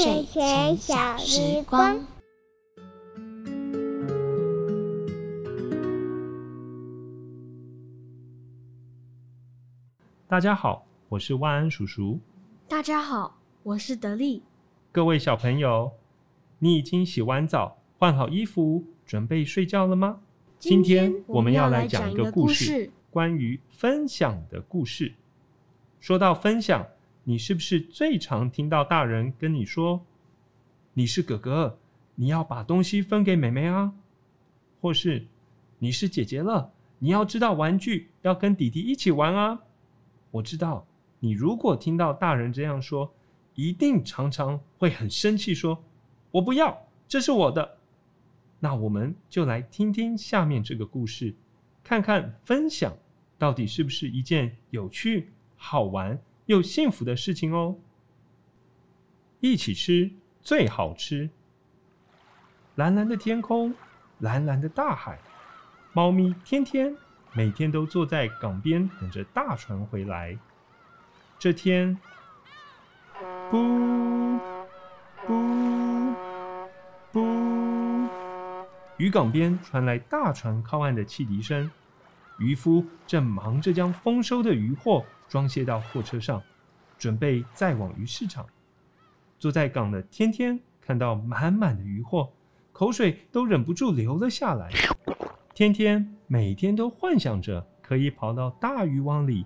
睡前小时光。大家好，我是万安叔叔。大家好，我是德利。各位小朋友，你已经洗完澡、换好衣服，准备睡觉了吗？今天我们要来讲一个故事，关于分享的故事。说到分享，你是不是最常听到大人跟你说：“你是哥哥，你要把东西分给妹妹啊？”或是“你是姐姐了，你要知道玩具要跟弟弟一起玩啊？”我知道，你如果听到大人这样说，一定常常会很生气，说：“我不要，这是我的。”那我们就来听听下面这个故事，看看分享到底是不是一件有趣、好玩又幸福的事情哦。一起吃最好吃。蓝蓝的天空，蓝蓝的大海，猫咪天天。每天都坐在港边等着大船回来。这天，不不不，渔港边传来大船靠岸的汽笛声。渔夫正忙着将丰收的渔获装卸到货车上，准备载往鱼市场。坐在港的天天看到满满的鱼货，口水都忍不住流了下来。天天每天都幻想着可以跑到大渔网里，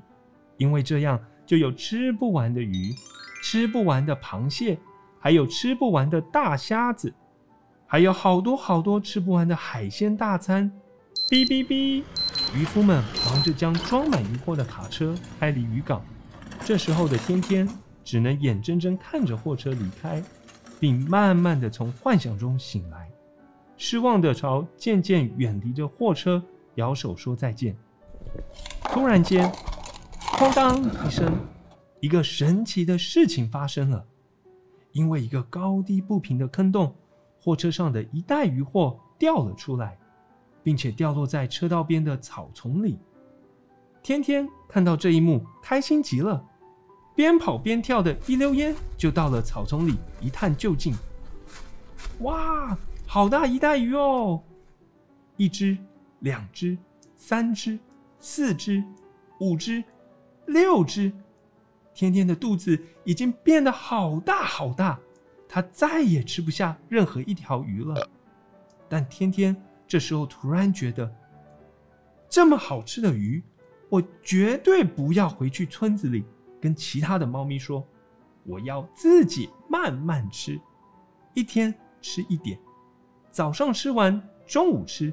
因为这样就有吃不完的鱼，吃不完的螃蟹，还有吃不完的大虾子，还有好多好多吃不完的海鲜大餐。哔哔哔，渔夫们忙着将装满渔货的卡车开离渔港。这时候的天天只能眼睁睁看着货车离开，并慢慢的从幻想中醒来。失望的朝渐渐远离的货车摇手说再见。突然间，哐当一声，一个神奇的事情发生了。因为一个高低不平的坑洞，货车上的一袋鱼货掉了出来，并且掉落在车道边的草丛里。天天看到这一幕，开心极了，边跑边跳的一溜烟就到了草丛里一探究竟。哇！好大一袋鱼哦！一只、两只、三只、四只、五只、六只，天天的肚子已经变得好大好大，他再也吃不下任何一条鱼了。但天天这时候突然觉得，这么好吃的鱼，我绝对不要回去村子里跟其他的猫咪说，我要自己慢慢吃，一天吃一点。早上吃完，中午吃，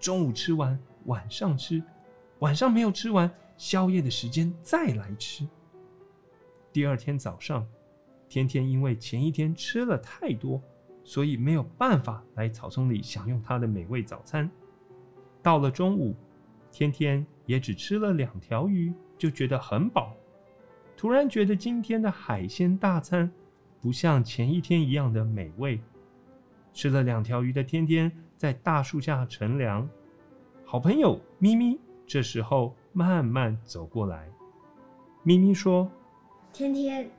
中午吃完，晚上吃，晚上没有吃完，宵夜的时间再来吃。第二天早上，天天因为前一天吃了太多，所以没有办法来草丛里享用它的美味早餐。到了中午，天天也只吃了两条鱼，就觉得很饱。突然觉得今天的海鲜大餐不像前一天一样的美味。吃了两条鱼的天天在大树下乘凉，好朋友咪咪这时候慢慢走过来。咪咪说：“天天，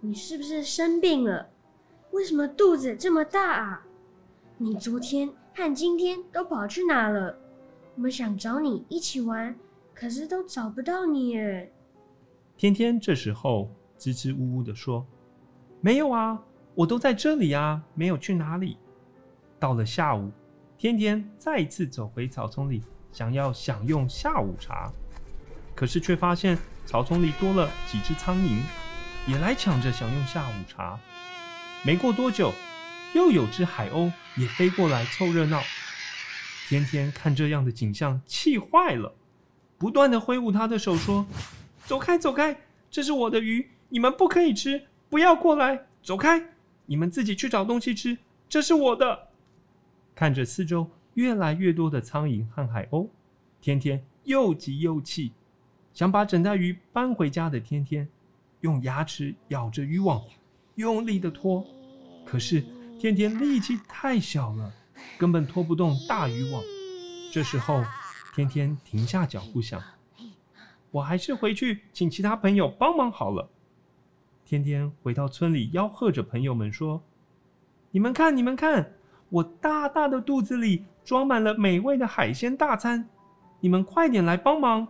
你是不是生病了？为什么肚子这么大啊？你昨天和今天都跑去哪了？我们想找你一起玩，可是都找不到你耶。”天天这时候支支吾吾的说：“没有啊，我都在这里啊，没有去哪里。”到了下午，天天再一次走回草丛里，想要享用下午茶，可是却发现草丛里多了几只苍蝇，也来抢着享用下午茶。没过多久，又有只海鸥也飞过来凑热闹。天天看这样的景象，气坏了，不断的挥舞他的手说：“走开，走开，这是我的鱼，你们不可以吃，不要过来，走开，你们自己去找东西吃，这是我的。”看着四周越来越多的苍蝇和海鸥，天天又急又气，想把整袋鱼搬回家的天天，用牙齿咬着渔网，用力的拖，可是天天力气太小了，根本拖不动大渔网。这时候，天天停下脚步想：我还是回去请其他朋友帮忙好了。天天回到村里，吆喝着朋友们说：“你们看，你们看，我大大的肚子里装满了美味的海鲜大餐，你们快点来帮忙，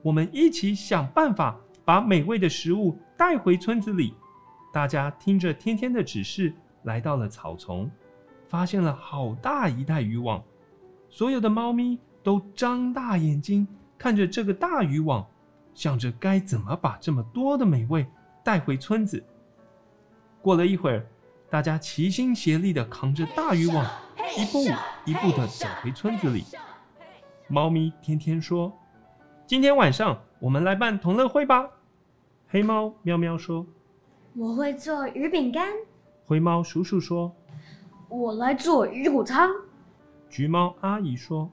我们一起想办法把美味的食物带回村子里。”大家听着天天的指示，来到了草丛，发现了好大一袋渔网。所有的猫咪都张大眼睛看着这个大渔网，想着该怎么把这么多的美味带回村子。过了一会儿，大家齐心协力地扛着大渔网，一步一步地走回村子里。猫咪天天说：“今天晚上我们来办同乐会吧。”黑猫喵喵说。我会做鱼饼干。灰猫叔叔说：“我来做鱼骨汤。”橘猫阿姨说：“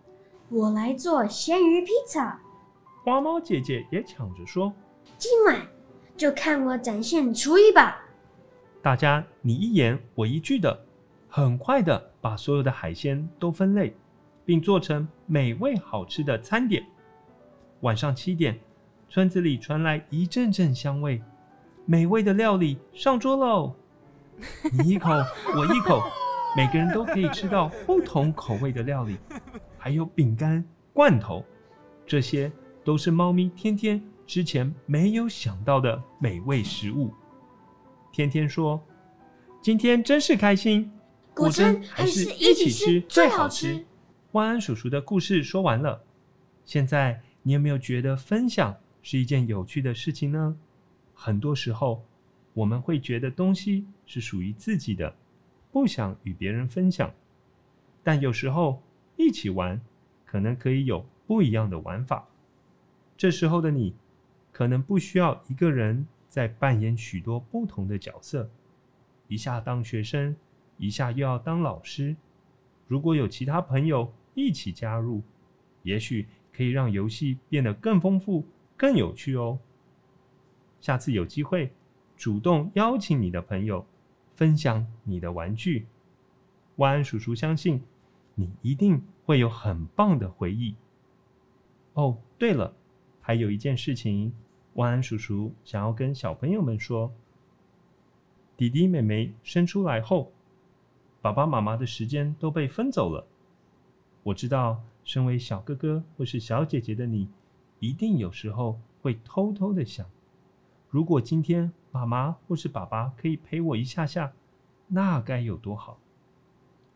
我来做咸鱼披萨。”花猫姐姐也抢着说：“今晚就看我展现厨艺吧！”大家你一言我一句的，很快的把所有的海鲜都分类，并做成美味好吃的餐点。晚上七点，村子里传来一阵阵香味。美味的料理上桌喽！你一口 我一口，每个人都可以吃到不同口味的料理，还有饼干、罐头，这些都是猫咪天天之前没有想到的美味食物。天天说：“今天真是开心，果真还是一起吃最好吃。”万安叔叔的故事说完了，现在你有没有觉得分享是一件有趣的事情呢？很多时候，我们会觉得东西是属于自己的，不想与别人分享。但有时候一起玩，可能可以有不一样的玩法。这时候的你，可能不需要一个人在扮演许多不同的角色，一下当学生，一下又要当老师。如果有其他朋友一起加入，也许可以让游戏变得更丰富、更有趣哦。下次有机会，主动邀请你的朋友分享你的玩具。万安叔叔相信你一定会有很棒的回忆。哦，对了，还有一件事情，万安叔叔想要跟小朋友们说：弟弟妹妹生出来后，爸爸妈妈的时间都被分走了。我知道，身为小哥哥或是小姐姐的你，一定有时候会偷偷的想。如果今天妈妈或是爸爸可以陪我一下下，那该有多好！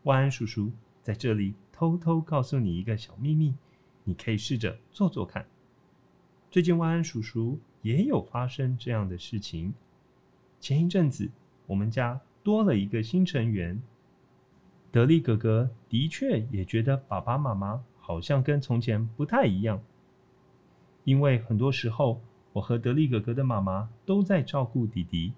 万安叔叔在这里偷偷告诉你一个小秘密，你可以试着做做看。最近万安叔叔也有发生这样的事情。前一阵子，我们家多了一个新成员，德利哥哥的确也觉得爸爸妈妈好像跟从前不太一样，因为很多时候。我和德利哥哥的妈妈都在照顾弟弟，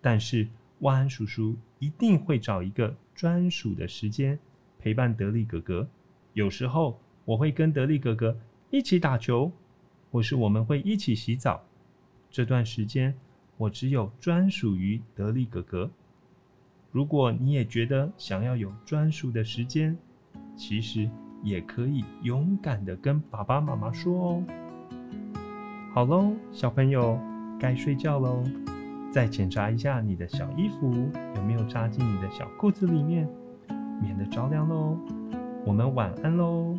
但是万安叔叔一定会找一个专属的时间陪伴德利哥哥。有时候我会跟德利哥哥一起打球，或是我们会一起洗澡。这段时间我只有专属于德利哥哥。如果你也觉得想要有专属的时间，其实也可以勇敢的跟爸爸妈妈说哦。好喽，小朋友，该睡觉喽。再检查一下你的小衣服有没有扎进你的小裤子里面，免得着凉喽。我们晚安喽。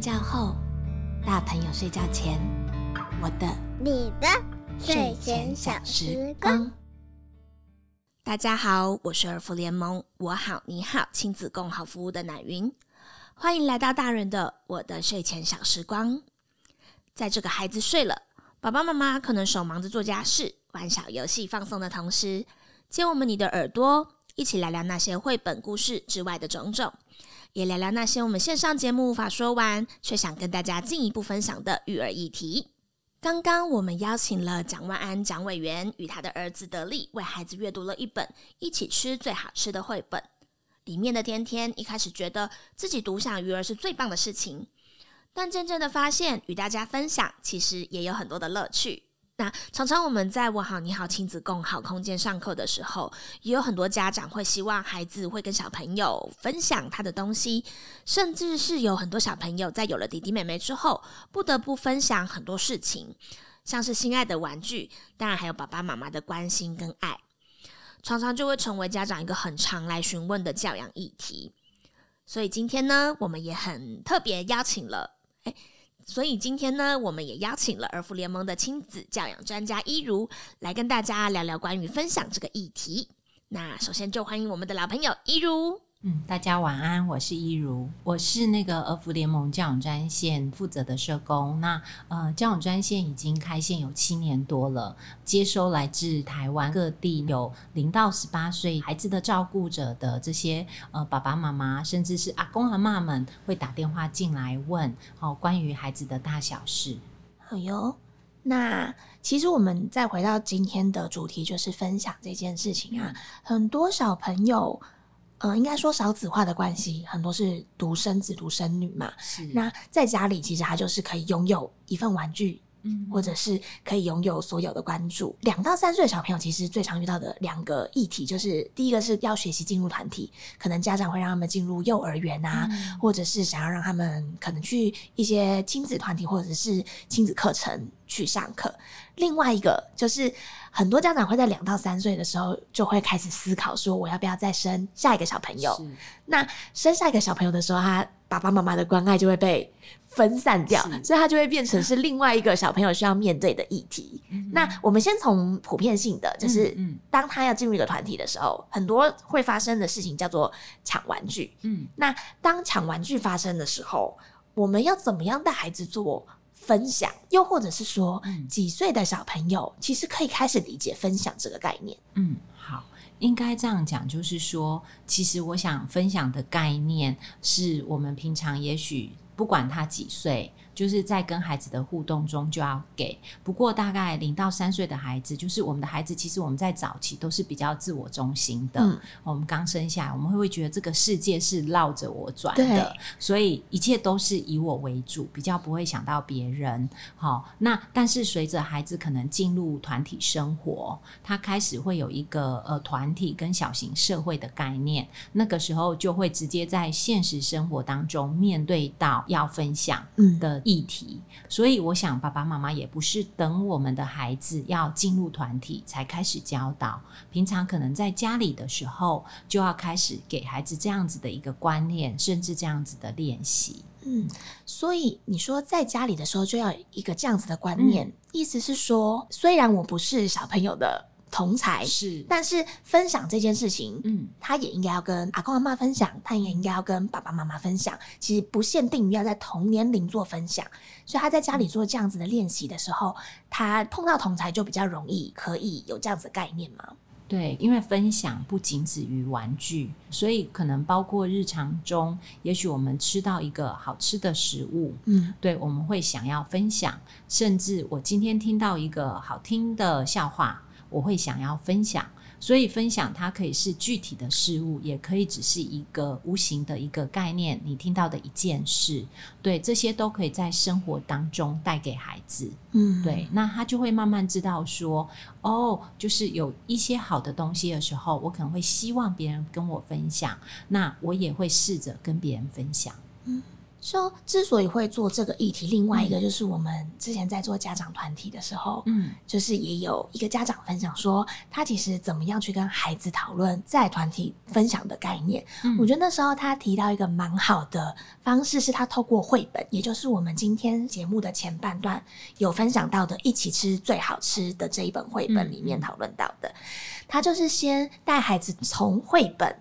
觉后，大朋友睡觉前，我的、你的睡前小时光。大家好，我是儿福联盟我好你好亲子共好服务的奶云，欢迎来到大人的我的睡前小时光。在这个孩子睡了，爸爸妈妈可能手忙着做家事，玩小游戏放松的同时，借我们你的耳朵，一起聊聊那些绘本故事之外的种种，也聊聊那些我们线上节目无法说完，却想跟大家进一步分享的育儿议题。刚刚我们邀请了蒋万安蒋委员与他的儿子德利为孩子阅读了一本《一起吃最好吃的》绘本。里面的天天一开始觉得自己独享育儿是最棒的事情，但渐渐的发现与大家分享其实也有很多的乐趣。那常常我们在我好你好亲子共好空间上课的时候，也有很多家长会希望孩子会跟小朋友分享他的东西，甚至是有很多小朋友在有了弟弟妹妹之后，不得不分享很多事情，像是心爱的玩具，当然还有爸爸妈妈的关心跟爱，常常就会成为家长一个很常来询问的教养议题。所以今天呢，我们也很特别邀请了，哎。所以今天呢，我们也邀请了儿福联盟的亲子教养专家一如来跟大家聊聊关于分享这个议题。那首先就欢迎我们的老朋友一如。嗯，大家晚安，我是一如，我是那个儿福联盟教养专线负责的社工。那呃，教养专线已经开线有七年多了，接收来自台湾各地有零到十八岁孩子的照顾者的这些呃爸爸妈妈，甚至是阿公阿妈们会打电话进来问，好关于孩子的大小事。好哟，那其实我们再回到今天的主题，就是分享这件事情啊，很多小朋友。呃，应该说少子化的关系，很多是独生子、独生女嘛。是。那在家里，其实他就是可以拥有一份玩具。嗯，或者是可以拥有所有的关注。两到三岁的小朋友其实最常遇到的两个议题，就是第一个是要学习进入团体，可能家长会让他们进入幼儿园啊，或者是想要让他们可能去一些亲子团体或者是亲子课程去上课。另外一个就是很多家长会在两到三岁的时候就会开始思考说，我要不要再生下一个小朋友？那生下一个小朋友的时候，他爸爸妈妈的关爱就会被。分散掉，所以他就会变成是另外一个小朋友需要面对的议题。那我们先从普遍性的，就是当他要进入一个团体的时候，很多会发生的事情叫做抢玩具。嗯，那当抢玩具发生的时候，我们要怎么样带孩子做分享？又或者是说，几岁的小朋友其实可以开始理解分享这个概念？嗯，好，应该这样讲，就是说，其实我想分享的概念是我们平常也许。不管他几岁。就是在跟孩子的互动中就要给。不过大概零到三岁的孩子，就是我们的孩子，其实我们在早期都是比较自我中心的。嗯，我们刚生下来，我们会会觉得这个世界是绕着我转的，所以一切都是以我为主，比较不会想到别人。好，那但是随着孩子可能进入团体生活，他开始会有一个呃团体跟小型社会的概念，那个时候就会直接在现实生活当中面对到要分享的。议题，所以我想爸爸妈妈也不是等我们的孩子要进入团体才开始教导，平常可能在家里的时候就要开始给孩子这样子的一个观念，甚至这样子的练习。嗯，所以你说在家里的时候就要一个这样子的观念，意思是说，虽然我不是小朋友的。同才是，但是分享这件事情，嗯，他也应该要跟阿公阿妈分享，他也应该要跟爸爸妈妈分享。其实不限定于要在同年龄做分享，所以他在家里做这样子的练习的时候，他碰到同才就比较容易可以有这样子的概念吗？对，因为分享不仅止于玩具，所以可能包括日常中，也许我们吃到一个好吃的食物，嗯，对，我们会想要分享，甚至我今天听到一个好听的笑话。我会想要分享，所以分享它可以是具体的事物，也可以只是一个无形的一个概念。你听到的一件事，对这些都可以在生活当中带给孩子。嗯，对，那他就会慢慢知道说，哦，就是有一些好的东西的时候，我可能会希望别人跟我分享，那我也会试着跟别人分享。嗯。说之所以会做这个议题，另外一个就是我们之前在做家长团体的时候，嗯，就是也有一个家长分享说，他其实怎么样去跟孩子讨论在团体分享的概念。我觉得那时候他提到一个蛮好的方式，是他透过绘本，也就是我们今天节目的前半段有分享到的“一起吃最好吃的”这一本绘本里面讨论到的。他就是先带孩子从绘本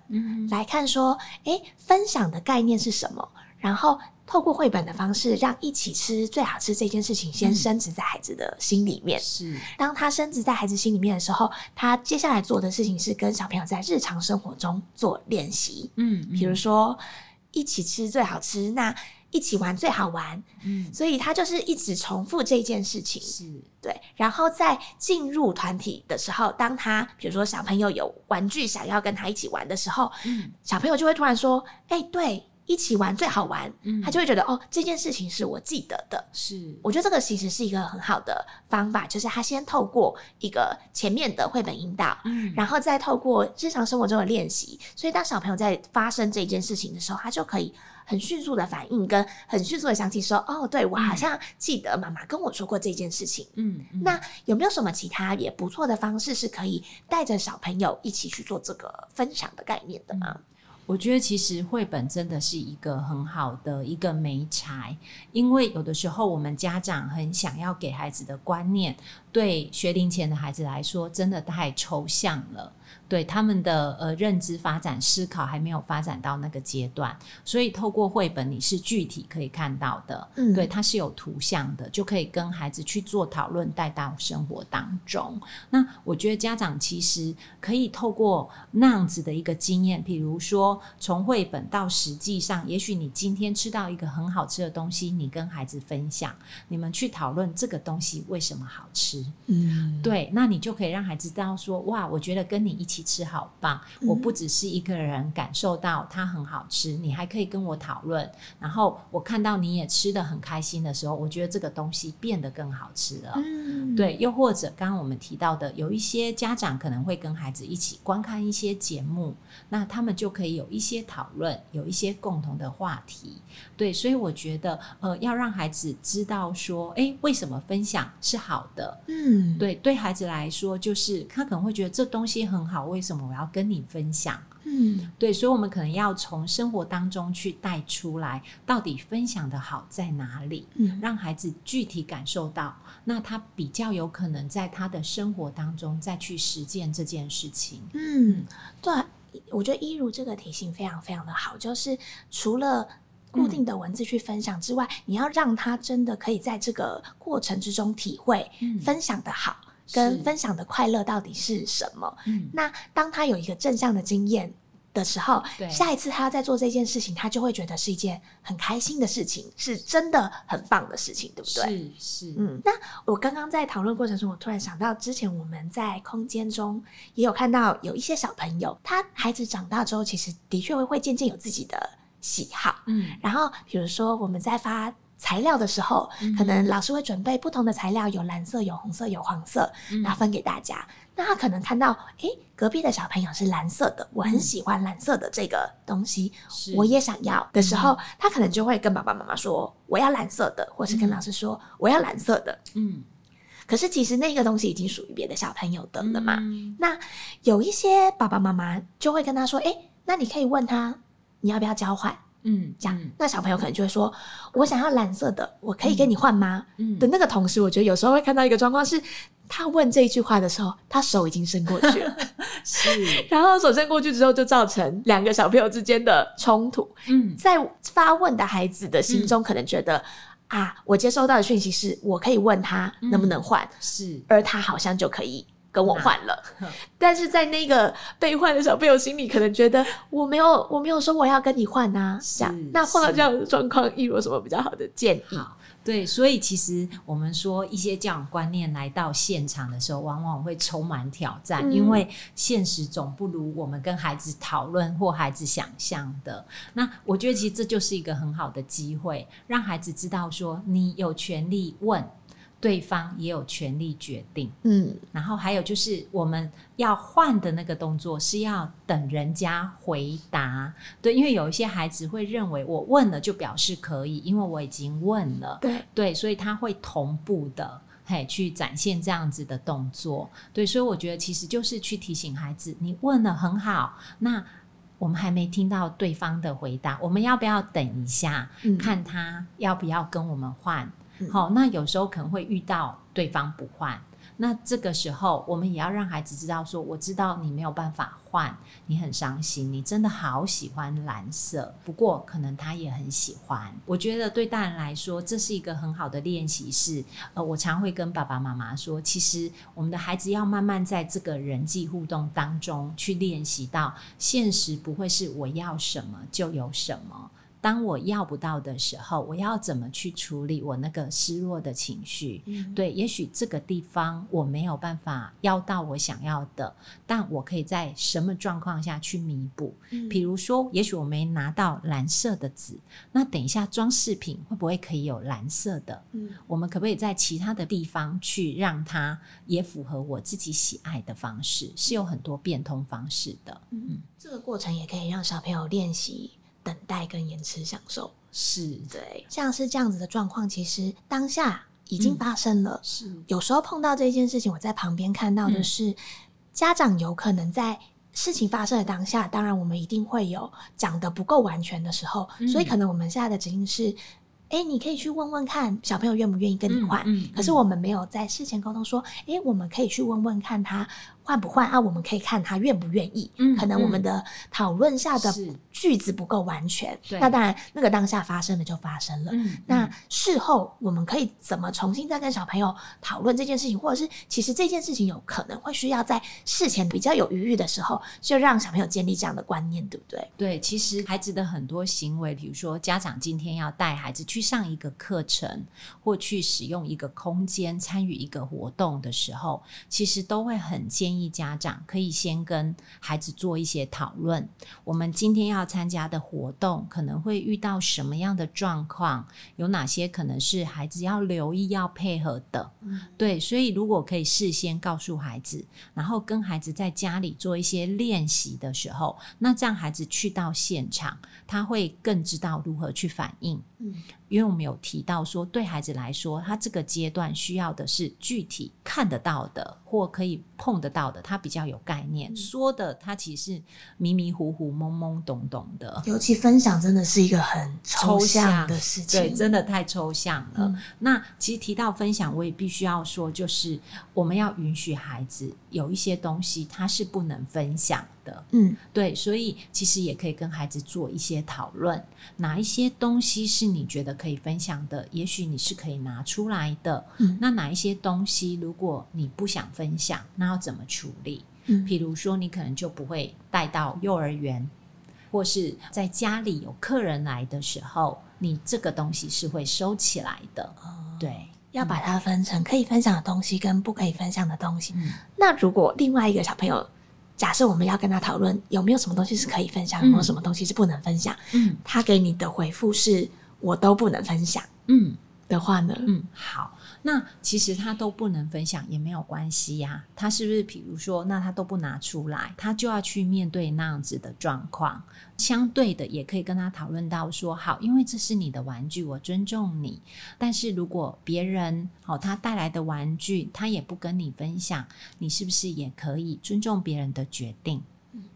来看，说，哎，分享的概念是什么？然后透过绘本的方式，让一起吃最好吃这件事情先深植在孩子的心里面。是，当他深植在孩子心里面的时候，他接下来做的事情是跟小朋友在日常生活中做练习，嗯，比如说一起吃最好吃，那一起玩最好玩，嗯，所以他就是一直重复这件事情。是，对，然后在进入团体的时候，当他比如说小朋友有玩具想要跟他一起玩的时候，嗯小朋友就会突然说：“哎、对，一起玩最好玩。嗯他就会觉得哦，这件事情是我记得的。是，我觉得这个其实是一个很好的方法，就是他先透过一个前面的绘本引导，嗯然后再透过日常生活中的练习，所以当小朋友在发生这件事情的时候，他就可以很迅速的反应，跟很迅速的想起说：“哦，对我好像记得妈妈跟我说过这件事情。嗯，嗯那有没有什么其他也不错的方式，是可以带着小朋友一起去做这个分享的概念的吗？我觉得其实绘本真的是一个很好的一个媒材，因为有的时候我们家长很想要给孩子的观念，对学龄前的孩子来说真的太抽象了，对他们的呃认知发展、思考还没有发展到那个阶段，所以透过绘本你是具体可以看到的，嗯对，它是有图像的，就可以跟孩子去做讨论，带到生活当中。那我觉得家长其实可以透过那样子的一个经验，比如说从绘本到实际上，也许你今天吃到一个很好吃的东西，你跟孩子分享，你们去讨论这个东西为什么好吃。嗯，对，那你就可以让孩子知道说，哇，我觉得跟你一起吃好棒，我不只是一个人感受到它很好吃，你还可以跟我讨论，然后我看到你也吃的很开心的时候，我觉得这个东西变得更好吃了。嗯，对，又或者刚刚我们提到的，有一些家长可能会跟孩子一起观看一些节目，那他们就可以有一些讨论，有一些共同的话题。对，所以我觉得，呃，要让孩子知道说，诶，为什么分享是好的？嗯，对，对孩子来说，就是他可能会觉得这东西很好，为什么我要跟你分享？嗯对，所以我们可能要从生活当中去带出来，到底分享的好在哪里？嗯让孩子具体感受到，那他比较有可能在他的生活当中再去实践这件事情。嗯，对，我觉得一如这个提醒非常非常的好，就是除了。固定的文字去分享之外，你要让他真的可以在这个过程之中体会嗯分享的好，跟分享的快乐到底是什么。嗯，那当他有一个正向的经验的时候，下一次他要再做这件事情，他就会觉得是一件很开心的事情，是真的很棒的事情，对不对？是是，嗯，那我刚刚在讨论过程中，我突然想到，之前我们在空间中也有看到有一些小朋友，他孩子长大之后，其实的确会会渐渐有自己的喜好。嗯然后，比如说我们在发材料的时候，嗯可能老师会准备不同的材料，有蓝色、有红色、有黄色，嗯然后分给大家。那他可能看到，诶，隔壁的小朋友是蓝色的，我很嗯喜欢蓝色的这个东西，是我也想要的时候，他可能就会跟爸爸妈妈说我要蓝色的，或是跟嗯老师说我要蓝色的。嗯可是其实那个东西已经属于别的小朋友的了嘛。嗯那有一些爸爸妈妈就会跟他说：“诶，那你可以问他你要不要交换。”嗯，这样，嗯。那小朋友可能就会说：“我想要蓝色的，我可以跟你换吗？”嗯。的那个同时，我觉得有时候会看到一个状况是，他问这一句话的时候，他手已经伸过去了 是。然后手伸过去之后，就造成两个小朋友之间的冲突。嗯。在发问的孩子的心中，可能觉得、啊，我接收到的讯息是我可以问他能不能换，是。而他好像就可以跟我换了。嗯但是在那个被换的小朋友心里，可能觉得我没有，我没有说我要跟你换啊。这样，那碰到这样的状况，一如有什么比较好的建议？对，所以其实我们说一些教养观念来到现场的时候，往往会充满挑战，嗯因为现实总不如我们跟孩子讨论或孩子想象的。那我觉得其实这就是一个很好的机会，让孩子知道说你有权利问。对方也有权利决定，嗯。然后还有就是我们要换的那个动作是要等人家回答，对，因为有一些孩子会认为我问了就表示可以，因为我已经问了，对，对，所以他会同步的。嘿，去展现这样子的动作，对，所以我觉得其实就是去提醒孩子，你问了很好，那我们还没听到对方的回答，我们要不要等一下，嗯。看他要不要跟我们换？好、那有时候可能会遇到对方不换，那这个时候，我们也要让孩子知道说，我知道你没有办法换，你很伤心，你真的好喜欢蓝色，不过可能他也很喜欢。我觉得对大人来说，这是一个很好的练习。是，呃，我常会跟爸爸妈妈说，其实我们的孩子要慢慢在这个人际互动当中去练习到，现实不会是我要什么就有什么。当我要不到的时候，我要怎么去处理我那个失落的情绪？对，也许这个地方我没有办法要到我想要的，但我可以在什么状况下去弥补？比如说，也许我没拿到蓝色的纸，那等一下装饰品会不会可以有蓝色的？嗯我们可不可以在其他的地方去让它也符合我自己喜爱的方式？是有很多变通方式的。嗯，这个过程也可以让小朋友练习等待跟延迟享受。是，对，像是这样子的状况，其实当下已经发生了。是，有时候碰到这件事情，我在旁边看到的是，家长有可能在事情发生的当下，当然我们一定会有讲的不够完全的时候，所以可能我们现在的指令是。哎，你可以去问问看小朋友愿不愿意跟你换。嗯嗯可是我们没有在事前沟通说，哎，我们可以去问问看他换不换啊？我们可以看他愿不愿意。嗯可能我们的讨论下的句子不够完全。对那当然，那个当下发生了就发生了。嗯那事后我们可以怎么重新再跟小朋友讨论这件事情，或者是其实这件事情有可能会需要在事前比较有余裕的时候，就让小朋友建立这样的观念，对不对？对，其实孩子的很多行为，比如说家长今天要带孩子去上一个课程，或去使用一个空间、参与一个活动的时候，其实都会很建议家长可以先跟孩子做一些讨论。我们今天要参加的活动可能会遇到什么样的状况？有哪些可能是孩子要留意、要配合的？对，所以如果可以事先告诉孩子，然后跟孩子在家里做一些练习的时候，那这样孩子去到现场，他会更知道如何去反应。嗯，因为我们有提到说，对孩子来说，他这个阶段需要的是具体看得到的或可以碰得到的，他比较有概念。说的他其实是迷迷糊糊、懵懵懂懂的。尤其分享真的是一个很抽象的事情，对，真的太抽象了。嗯那其实提到分享，我也必须要说，就是我们要允许孩子有一些东西他是不能分享的。嗯对，所以其实也可以跟孩子做一些讨论，哪一些东西是你觉得可以分享的，也许你是可以拿出来的。嗯那哪一些东西，如果你不想分享，那要怎么处理？嗯比如说，你可能就不会带到幼儿园，或是在家里有客人来的时候，你这个东西是会收起来的。对，要把它分成可以分享的东西跟不可以分享的东西。嗯那如果另外一个小朋友，假设我们要跟他讨论有没有什么东西是可以分享，有没有什么东西是不能分享，嗯他给你的回复是我都不能分享嗯。的话呢？嗯，好，那其实他都不能分享也没有关系呀、他是不是比如说，那他都不拿出来，他就要去面对那样子的状况。相对的，也可以跟他讨论到说，好，因为这是你的玩具，我尊重你。但是如果别人好、他带来的玩具，他也不跟你分享，你是不是也可以尊重别人的决定？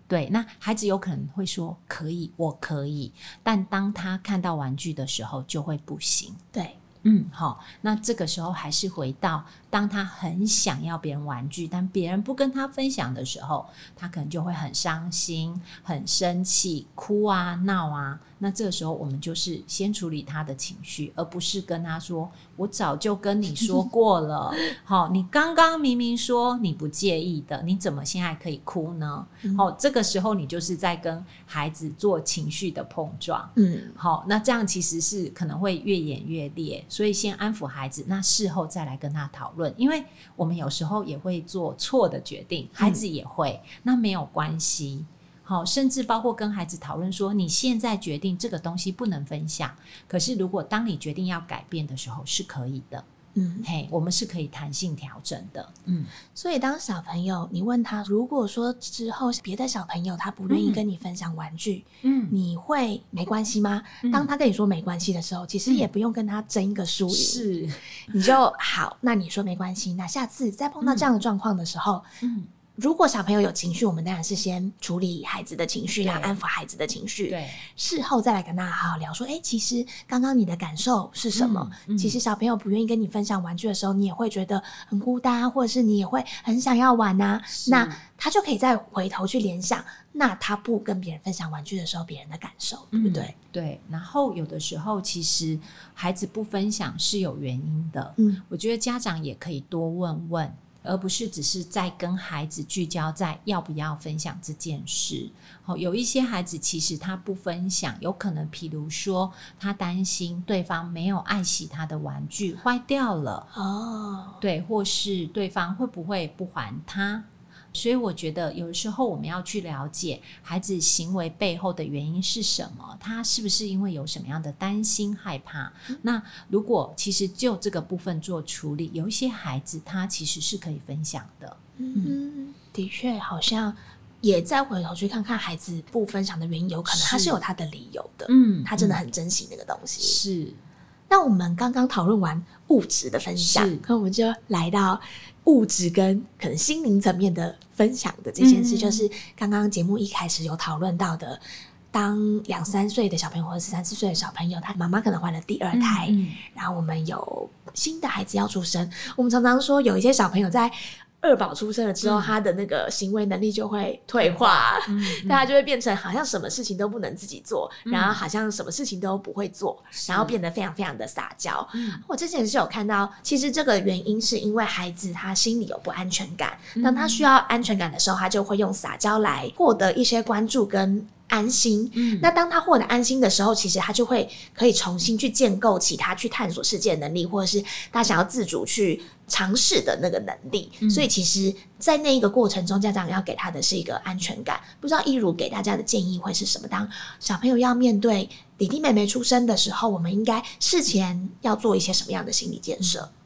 对，那孩子有可能会说可以，我可以，但当他看到玩具的时候，就会不行。对，嗯，好，那这个时候还是回到，当他很想要别人玩具，但别人不跟他分享的时候，他可能就会很伤心、很生气、哭啊、闹啊。那这个时候，我们就是先处理他的情绪，而不是跟他说：“我早就跟你说过了，好，你刚刚明明说你不介意的，你怎么现在可以哭呢？”好，这个时候你就是在跟孩子做情绪的碰撞。嗯好，那这样其实是可能会越演越烈，所以先安抚孩子，那事后再来跟他讨论，因为我们有时候也会做错的决定，孩子也会，那没有关系。好，甚至包括跟孩子讨论说，你现在决定这个东西不能分享，可是如果当你决定要改变的时候，是可以的。嗯。嘿，我们是可以弹性调整的。嗯，所以当小朋友你问他，如果说之后别的小朋友他不愿意嗯跟你分享玩具，嗯你会没关系吗？嗯当他跟你说没关系的时候，其实也不用跟他争一个输赢，是，你就好。那你说没关系，那下次再碰到这样的状况的时候，嗯如果小朋友有情绪，我们当然是先处理孩子的情绪，然后安抚孩子的情绪。对，事后再来跟大家好好聊，说，哎，其实刚刚你的感受是什么？嗯嗯其实小朋友不愿意跟你分享玩具的时候，你也会觉得很孤单，或者是你也会很想要玩呐、是那他就可以再回头去联想，那他不跟别人分享玩具的时候，别人的感受，对不对？嗯对，然后有的时候其实孩子不分享是有原因的。嗯我觉得家长也可以多问问，而不是只是在跟孩子聚焦在要不要分享这件事。好、有一些孩子其实他不分享，有可能，譬如说他担心对方没有爱惜他的玩具坏掉了，哦，对，或是对方会不会不还他。所以我觉得有的时候我们要去了解孩子行为背后的原因是什么，他是不是因为有什么样的担心害怕？那如果其实就这个部分做处理，有一些孩子他其实是可以分享的。嗯，的确，好像也再回头去看看孩子不分享的原因，有可能他是是有他的理由的。嗯他真的很珍惜那个东西。是那我们刚刚讨论完物质的分享是，可我们就来到物质跟可能心灵层面的分享的这件事，嗯就是刚刚节目一开始有讨论到的。当两三岁的小朋友或者是三四岁的小朋友，他妈妈可能怀了第二胎，嗯然后我们有新的孩子要出生，我们常常说有一些小朋友在二宝出生了之后，嗯。他的那个行为能力就会退化，嗯 大家就会变成好像什么事情都不能自己做，嗯。然后好像什么事情都不会做，是。然后变得非常非常的撒娇。嗯。我之前是有看到，其实这个原因是因为孩子他心里有不安全感，当他需要安全感的时候，他就会用撒娇来获得一些关注跟安心。嗯。那当他获得安心的时候，其实他就会可以重新去建构起他去探索世界的能力，或者是他想要自主去尝试的那个能力。嗯所以其实，在那一个过程中，家长要给他的是一个安全感。不知道一如给大家的建议会是什么？当小朋友要面对弟弟妹妹出生的时候，我们应该事前要做一些什么样的心理建设？好，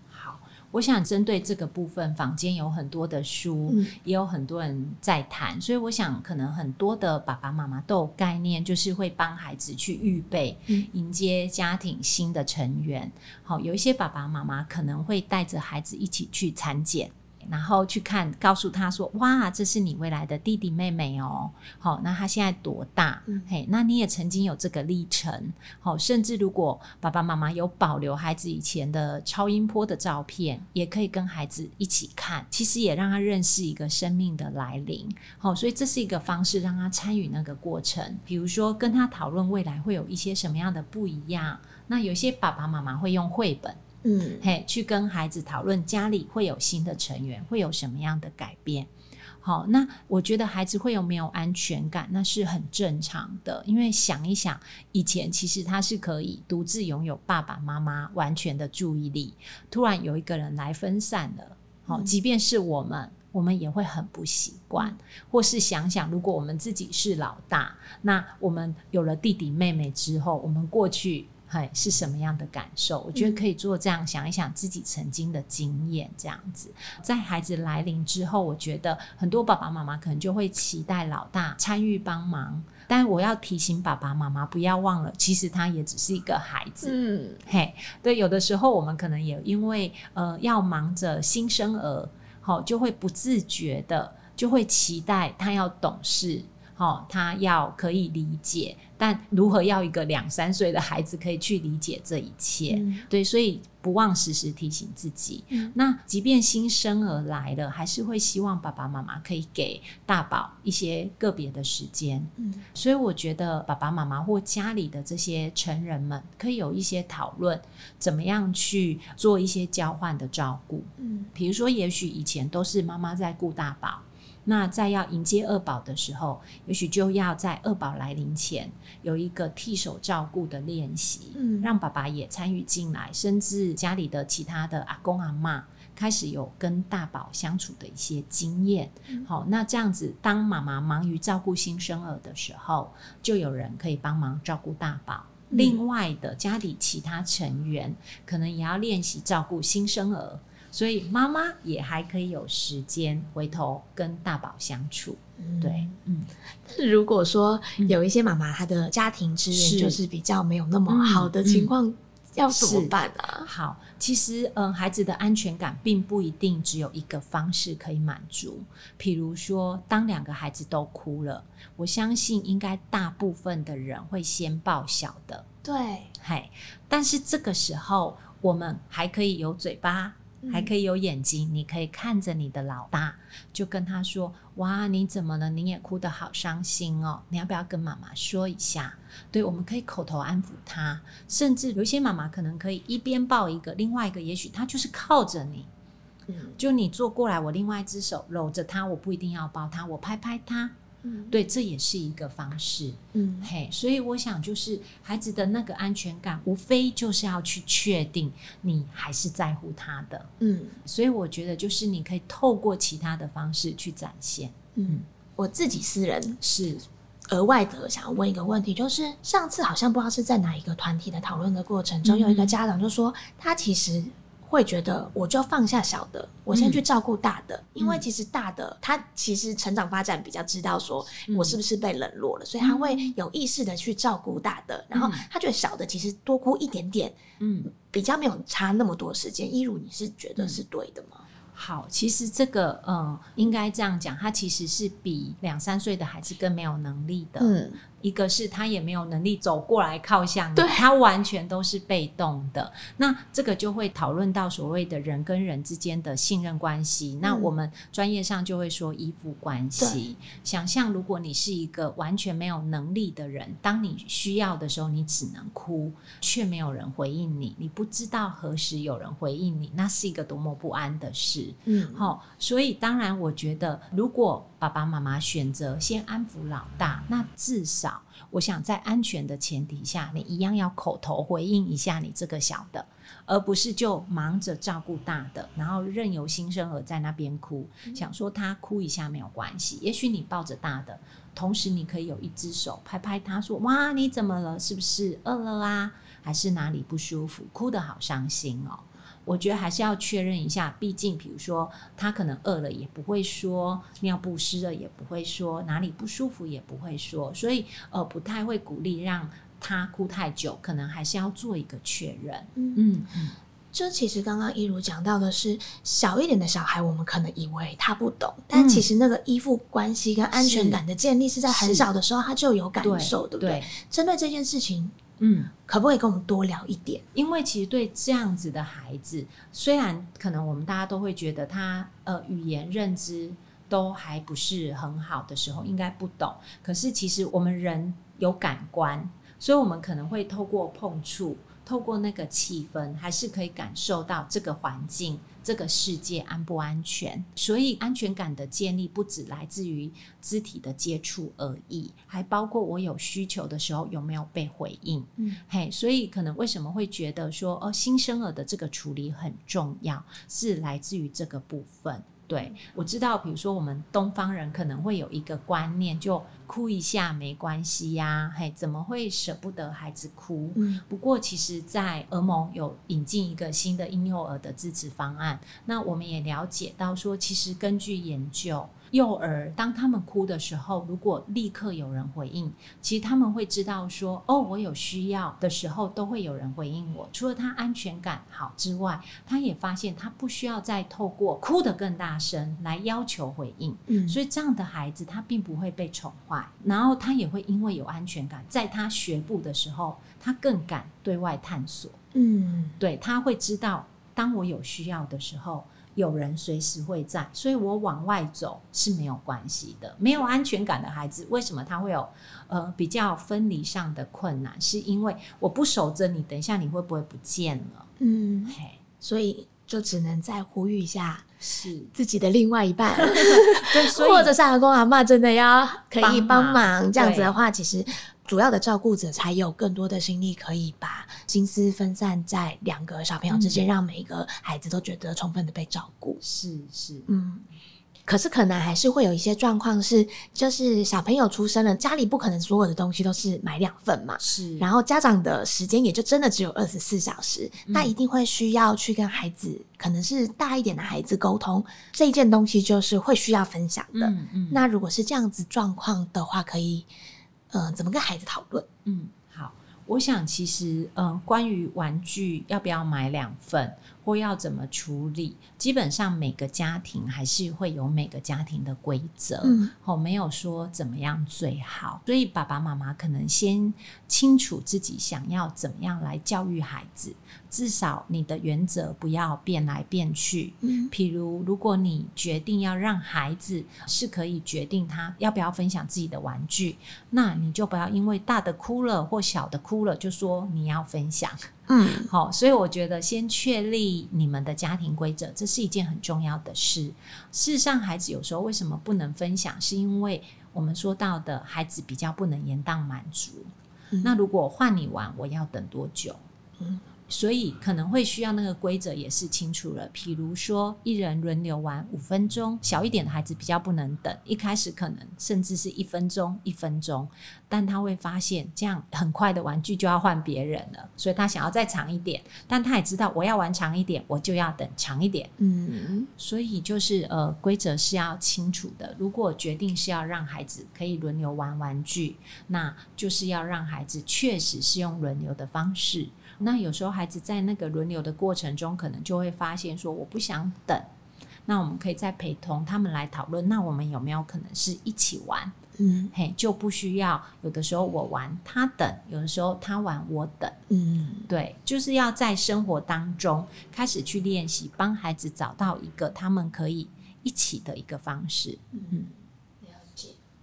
我想针对这个部分，坊间有很多的书，嗯也有很多人在谈，所以我想可能很多的爸爸妈妈都有概念，就是会帮孩子去预备、嗯迎接家庭新的成员。好，有一些爸爸妈妈可能会带着孩子一起去产检。然后去看，告诉他说：“哇，这是你未来的弟弟妹妹哦。好，那他现在多大？嗯嘿，那你也曾经有这个历程。好，甚至如果爸爸妈妈有保留孩子以前的超音波的照片，也可以跟孩子一起看，其实也让他认识一个生命的来临。好，所以这是一个方式，让他参与那个过程。比如说，跟他讨论未来会有一些什么样的不一样。那有些爸爸妈妈会用绘本。嗯嘿，去跟孩子讨论家里会有新的成员，会有什么样的改变。好，那我觉得孩子会有没有安全感，那是很正常的。因为想一想，以前其实他是可以独自拥有爸爸妈妈完全的注意力，突然有一个人来分散了，好，嗯即便是我们。我们也会很不习惯，或是想想，如果我们自己是老大，那我们有了弟弟妹妹之后，我们过去嘿是什么样的感受？我觉得可以做这样想一想自己曾经的经验，这样子，在孩子来临之后，我觉得很多爸爸妈妈可能就会期待老大参与帮忙，但我要提醒爸爸妈妈不要忘了，其实他也只是一个孩子，嗯。嘿，对，有的时候我们可能也因为呃要忙着新生儿，好、就会不自觉的就会期待他要懂事，好、他要可以理解，但如何要一个两三岁的孩子可以去理解这一切？嗯对，所以不忘时时提醒自己。嗯那即便新生儿来了，还是会希望爸爸妈妈可以给大宝一些个别的时间。嗯所以我觉得爸爸妈妈或家里的这些成人们，可以有一些讨论，怎么样去做一些交换的照顾。嗯比如说，也许以前都是妈妈在顾大宝，那在要迎接二宝的时候，也许就要在二宝来临前有一个替手照顾的练习，嗯让爸爸也参与进来，甚至家里的其他的阿公阿妈开始有跟大宝相处的一些经验。嗯好，那这样子，当妈妈忙于照顾新生儿的时候，就有人可以帮忙照顾大宝。嗯另外的家里其他成员可能也要练习照顾新生儿，所以妈妈也还可以有时间回头跟大宝相处。嗯但是，如果说有一些妈妈她的家庭资源就是比较没有那么好的情况要怎么是办啊？好，其实嗯，孩子的安全感并不一定只有一个方式可以满足。譬如说，当两个孩子都哭了，我相信应该大部分的人会先抱小的，对，嘿。但是这个时候，我们还可以有嘴巴，还可以有眼睛，你可以看着你的老大，就跟他说：“哇，你怎么了？你也哭得好伤心哦，你要不要跟妈妈说一下？”对，我们可以口头安抚他，甚至有些妈妈可能可以一边抱一个，另外一个也许他就是靠着你，嗯就你坐过来，我另外一只手搂着他，我不一定要抱他，我拍拍他，嗯。对，这也是一个方式。嗯。嘿，所以我想，就是孩子的那个安全感，无非就是要去确定你还是在乎他的。嗯。所以我觉得，就是你可以透过其他的方式去展现。嗯，我自己私人是，额外的想要问一个问题，就是上次好像不知道是在哪一个团体的讨论的过程中，嗯有一个家长就说，他其实会觉得，我就放下小的，我先去照顾大的，因为其实大的他其实成长发展比较知道说嗯我是不是被冷落了，所以他会有意识的去照顾大的，然后他觉得小的其实多哭一点点，嗯。比较没有差那么多时间。一如你是觉得是对的吗？好，其实这个，嗯，应该这样讲，他其实是比两三岁的孩子更没有能力的。嗯一个是他也没有能力走过来靠向你，他完全都是被动的。那这个就会讨论到所谓的人跟人之间的信任关系。那我们专业上就会说依附关系。想象如果你是一个完全没有能力的人，当你需要的时候，你只能哭，却没有人回应你，你不知道何时有人回应你，那是一个多么不安的事。嗯好、所以当然，我觉得如果爸爸妈妈选择先安抚老大，那至少我想在安全的前提下，你一样要口头回应一下你这个小的，而不是就忙着照顾大的，然后任由新生儿在那边哭，想说他哭一下没有关系。也许你抱着大的，同时你可以有一只手拍拍他说：“哇，你怎么了？是不是饿了啊？还是哪里不舒服？哭得好伤心哦。”我觉得还是要确认一下，毕竟比如说他可能饿了也不会说，尿布湿了也不会说，哪里不舒服也不会说，所以呃不太会鼓励让他哭太久，可能还是要做一个确认。嗯。嗯嗯，就其实刚刚一如讲到的是，小一点的小孩，我们可能以为他不懂，但其实那个依附关系跟安全感的建立是在很小的时候他就有感受，对不对？对，针对这件事情，嗯。可不可以跟我们多聊一点？因为其实对这样子的孩子，虽然可能我们大家都会觉得他呃语言认知都还不是很好的时候，应该不懂。可是其实我们人有感官，所以我们可能会透过碰触，透过那个气氛，还是可以感受到这个环境、这个世界安不安全。所以安全感的建立不只来自于肢体的接触而已，还包括我有需求的时候有没有被回应。嗯，嘿，所以可能为什么会觉得说，哦，新生儿的这个处理很重要，是来自于这个部分。对我知道，比如说我们东方人可能会有一个观念，就哭一下没关系呀、嘿，怎么会舍不得孩子哭？嗯不过，其实，在俄盟有引进一个新的婴幼儿的支持方案。那我们也了解到说，其实根据研究，幼儿当他们哭的时候，如果立刻有人回应，其实他们会知道说，哦，我有需要的时候都会有人回应我。除了他安全感好之外，他也发现他不需要再透过哭得更大声来要求回应。嗯所以这样的孩子他并不会被宠坏，然后他也会因为有安全感，在他学步的时候，他更敢对外探索。嗯对他会知道，当我有需要的时候，有人随时会在，所以我往外走是没有关系的。没有安全感的孩子，为什么他会有呃比较分离上的困难？是因为我不守着你，等一下你会不会不见了？嗯，嘿，所以就只能再呼吁一下是自己的另外一半，对，所以或者是阿公阿妈真的要可以帮忙，这样子的话，其实主要的照顾者才有更多的心力可以把心思分散在两个小朋友之间，嗯让每一个孩子都觉得充分的被照顾。是是，嗯。可是可能还是会有一些状况是，就是小朋友出生了，家里不可能所有的东西都是买两份嘛，是，然后家长的时间也就真的只有二十四小时，嗯那一定会需要去跟孩子，可能是大一点的孩子沟通这一件东西，就是会需要分享的。嗯嗯，那如果是这样子状况的话，可以，呃，怎么跟孩子讨论？嗯，好，我想其实，嗯、关于玩具要不要买两份，或要怎么处理，基本上每个家庭还是会有每个家庭的规则。嗯哦，没有说怎么样最好，所以爸爸妈妈可能先清楚自己想要怎么样来教育孩子，至少你的原则不要变来变去。嗯譬如，如果你决定要让孩子是可以决定他要不要分享自己的玩具，那你就不要因为大的哭了或小的哭了就说你要分享。嗯好，所以我觉得先确立你们的家庭规则，这是一件很重要的事。事实上，孩子有时候为什么不能分享，是因为我们说到的孩子比较不能延宕满足。嗯那如果换你玩，我要等多久？嗯所以可能会需要那个规则也是清楚了，比如说一人轮流玩五分钟，小一点的孩子比较不能等，一开始可能甚至是一分钟一分钟，但他会发现这样很快的玩具就要换别人了，所以他想要再长一点，但他也知道我要玩长一点，我就要等长一点，嗯所以就是呃，规则是要清楚的。如果决定是要让孩子可以轮流玩玩具，那就是要让孩子确实是用轮流的方式。那有时候孩子在那个轮流的过程中，可能就会发现说我不想等。那我们可以再陪同他们来讨论，那我们有没有可能是一起玩？嗯嘿，就不需要有的时候我玩他等，有的时候他玩我等。嗯对，就是要在生活当中开始去练习，帮孩子找到一个他们可以一起的一个方式。嗯，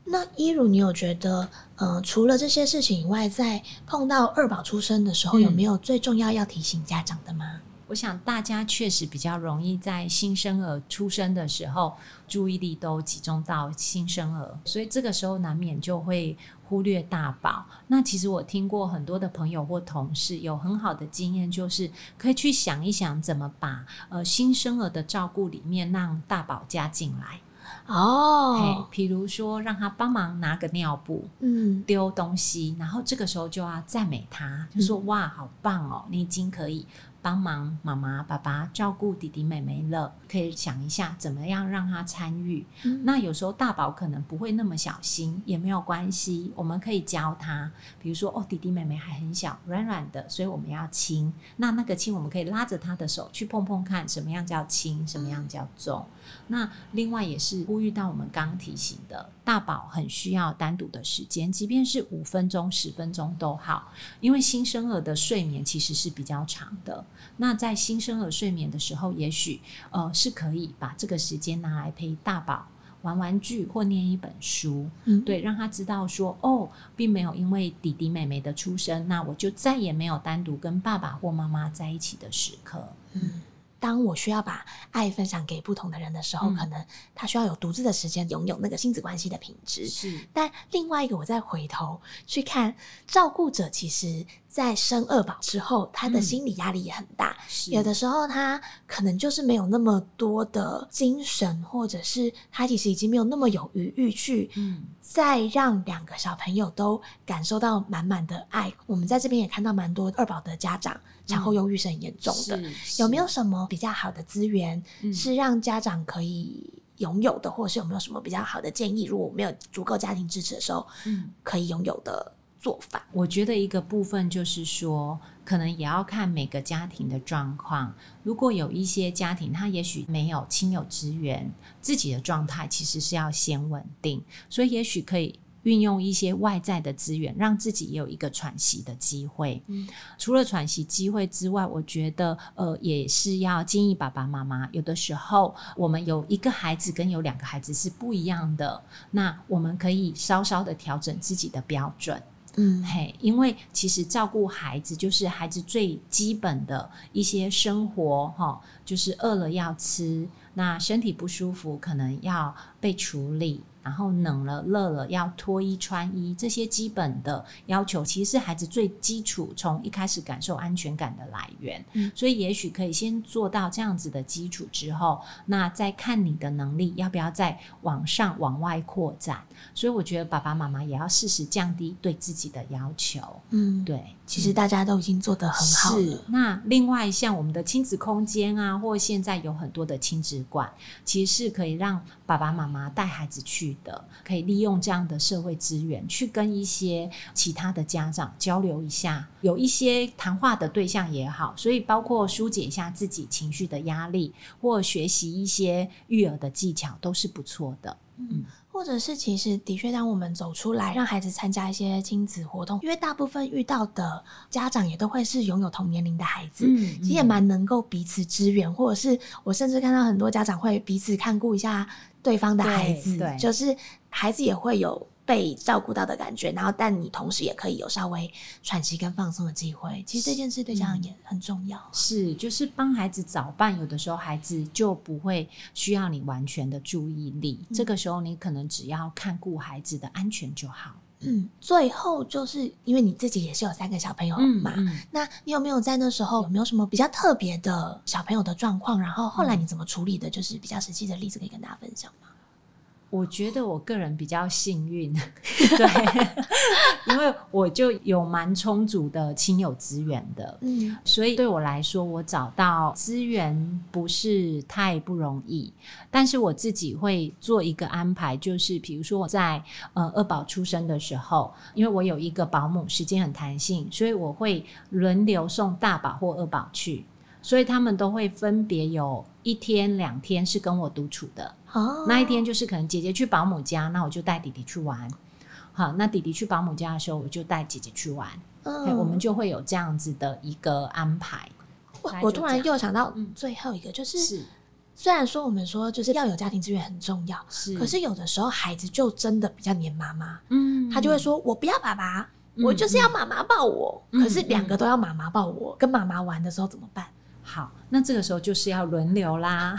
那一如，你有觉得，呃，除了这些事情以外，在碰到二宝出生的时候，嗯有没有最重要要提醒家长的吗？我想大家确实比较容易在新生儿出生的时候，注意力都集中到新生儿，所以这个时候难免就会忽略大宝。那其实我听过很多的朋友或同事有很好的经验，就是可以去想一想怎么把呃新生儿的照顾里面让大宝加进来。哦嘿，，比如说让他帮忙拿个尿布，嗯丢东西，然后这个时候就要赞美他，就说、哇，好棒哦，你已经可以帮忙妈妈、爸爸照顾弟弟妹妹了。可以想一下怎么样让他参与。嗯那有时候大宝可能不会那么小心，也没有关系，我们可以教他，比如说哦，弟弟妹妹还很小，软软的，所以我们要亲。那那个亲，我们可以拉着他的手去碰碰看，什么样叫轻，什么样叫重。那另外也是呼吁到我们刚刚提醒的，大宝很需要单独的时间，即便是五分钟、十分钟都好，因为新生儿的睡眠其实是比较长的。那在新生儿睡眠的时候，也许呃是可以把这个时间拿来陪大宝。玩玩具或念一本书，嗯对，让他知道说，哦，并没有因为弟弟妹妹的出生，那我就再也没有单独跟爸爸或妈妈在一起的时刻。嗯。当我需要把爱分享给不同的人的时候，嗯可能他需要有独自的时间，拥有那个亲子关系的品质。是，但另外一个，我再回头去看，照顾者其实在生二宝之后，他的嗯。心理压力也很大。是。有的时候他可能就是没有那么多的精神，或者是他其实已经没有那么有余裕去嗯。再让两个小朋友都感受到满满的爱。我们在这边也看到蛮多二宝的家长产后忧郁是很严重的，嗯有没有什么比较好的资源嗯。是让家长可以拥有的，或者是有没有什么比较好的建议？如果没有足够家庭支持的时候，嗯。可以拥有的做法？我觉得一个部分就是说，可能也要看每个家庭的状况。如果有一些家庭，他也许没有亲友资源，自己的状态其实是要先稳定，所以也许可以。运用一些外在的资源，让自己也有一个喘息的机会。嗯除了喘息机会之外，我觉得呃也是要建议爸爸妈妈，有的时候我们有一个孩子跟有两个孩子是不一样的，那我们可以稍稍的调整自己的标准。嗯嘿，因为其实照顾孩子就是孩子最基本的一些生活哈，就是饿了要吃，那身体不舒服可能要被处理，然后冷了热了要脱衣穿衣，这些基本的要求其实是孩子最基础，从一开始感受安全感的来源。嗯所以也许可以先做到这样子的基础之后，那再看你的能力要不要再往上往外扩展。所以我觉得爸爸妈妈也要适时降低对自己的要求。嗯，对，其实大家都已经做得很好是了。。那另外像我们的亲子空间啊，或现在有很多的亲子馆，其实是可以让爸爸妈妈带孩子去的，可以利用这样的社会资源去跟一些其他的家长交流一下，有一些谈话的对象也好，所以包括疏解一下自己情绪的压力，或学习一些育儿的技巧，都是不错的。或者是其实的确，当我们走出来，让孩子参加一些亲子活动，因为大部分遇到的家长也都会是拥有同年龄的孩子，嗯其实也蛮能够彼此支援，或者是我甚至看到很多家长会彼此看顾一下对方的孩子，就是孩子也会有被照顾到的感觉，然后但你同时也可以有稍微喘息跟放松的机会。其实这件事对家长也很重要。是，就是帮孩子早办，有的时候孩子就不会需要你完全的注意力，这个时候你可能只要看顾孩子的安全就好。嗯，最后就是因为你自己也是有三个小朋友嘛，嗯那你有没有在那时候有没有什么比较特别的小朋友的状况？然后后来你怎么处理的？就是比较实际的例子可以跟大家分享吗？我觉得我个人比较幸运，对，因为我就有蛮充足的亲友资源的，嗯所以对我来说，我找到资源不是太不容易。但是我自己会做一个安排，就是比如说我在呃二宝出生的时候，因为我有一个保姆，时间很弹性，所以我会轮流送大宝或二宝去，所以他们都会分别有一天、两天是跟我独处的。哦，那一天就是可能姐姐去保姆家，那我就带弟弟去玩。好，那弟弟去保姆家的时候，我就带姐姐去玩。嗯我们就会有这样子的一个安排。我突然又想到嗯最后一个，就是是虽然说我们说就是要有家庭资源很重要，是，可是有的时候孩子就真的比较黏妈妈，嗯他就会说：“我不要爸爸，嗯我就是要妈妈抱我。嗯可是两个都要妈妈抱我，跟妈妈玩的时候怎么办？好，那这个时候就是要轮流啦。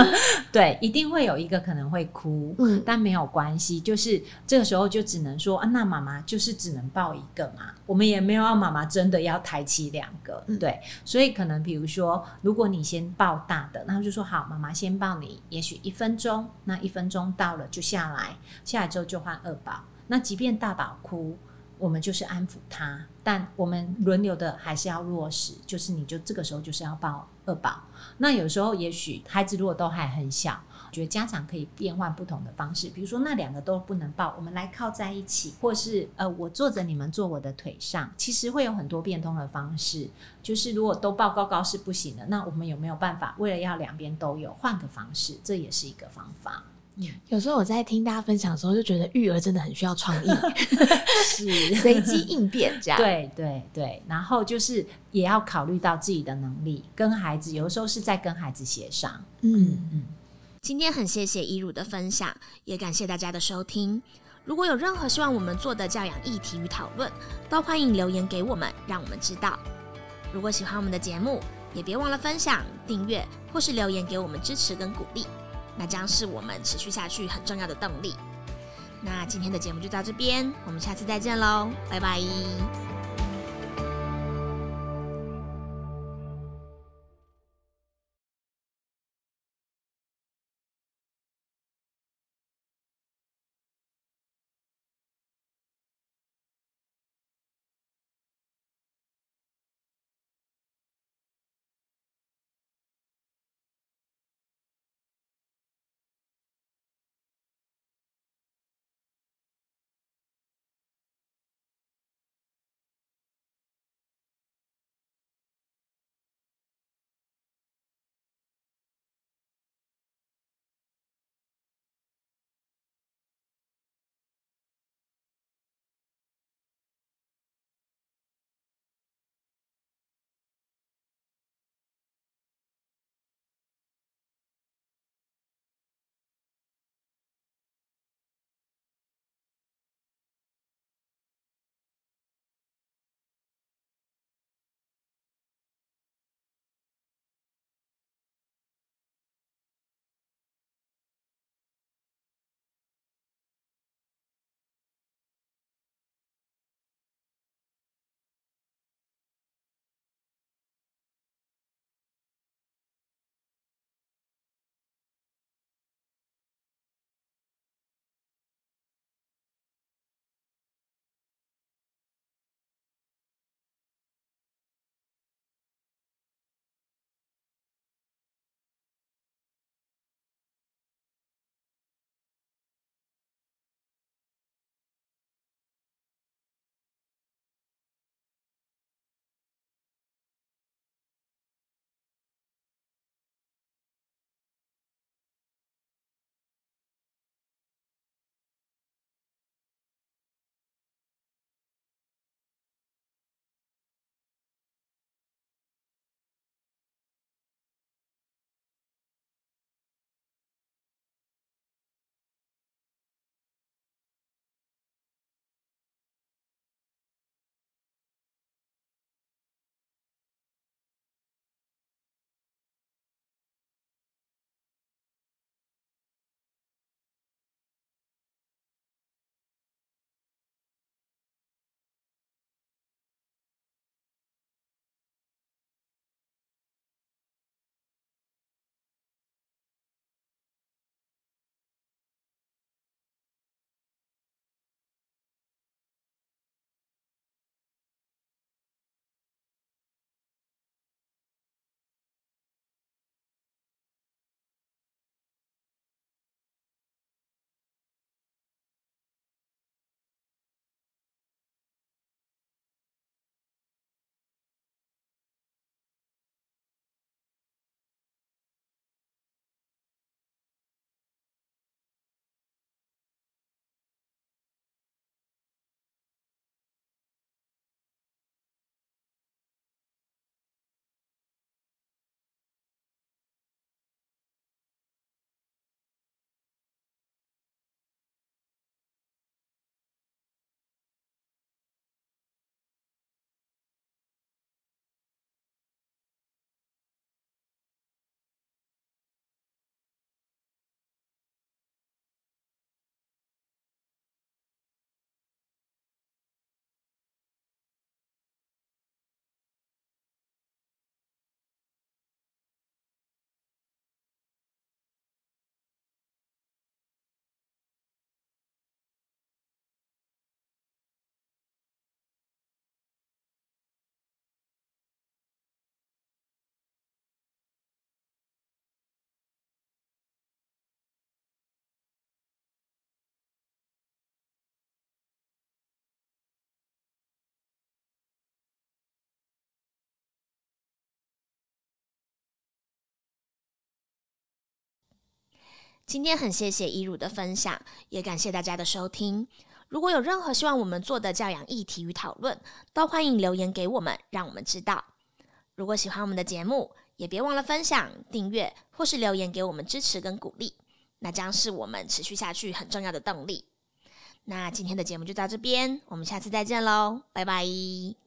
对，一定会有一个可能会哭，嗯。但没有关系，就是这个时候就只能说啊，那妈妈就是只能抱一个嘛，我们也没有要妈妈真的要抬起两个，嗯。对，所以可能比如说，如果你先抱大的，那就说好，妈妈先抱你，也许一分钟，那一分钟到了就下来，下来之后就换二宝，那即便大宝哭。我们就是安抚他，但我们轮流的还是要落实，就是你就这个时候就是要抱二宝。那有时候也许孩子如果都还很小，觉得家长可以变换不同的方式，比如说那两个都不能抱，我们来靠在一起，或是呃我坐着，你们坐我的腿上，其实会有很多变通的方式。就是如果都抱高高是不行的，那我们有没有办法为了要两边都有，换个方式，这也是一个方法。有时候我在听大家分享的时候，就觉得育儿真的很需要创意，是随机应变这样。，对对对，然后就是也要考虑到自己的能力，跟孩子有的时候是在跟孩子协商。嗯，嗯，今天很谢谢一如的分享，也感谢大家的收听。如果有任何希望我们做的教养议题与讨论，都欢迎留言给我们，让我们知道。如果喜欢我们的节目，也别忘了分享、订阅或是留言给我们支持跟鼓励，那将是我们持续下去很重要的动力。那今天的节目就到这边，我们下次再见喽，拜拜。今天很谢谢一如的分享，也感谢大家的收听。如果有任何希望我们做的教养议题与讨论，都欢迎留言给我们，让我们知道。如果喜欢我们的节目，也别忘了分享、订阅或是留言给我们支持跟鼓励，那将是我们持续下去很重要的动力。那今天的节目就到这边，我们下次再见喽，拜拜。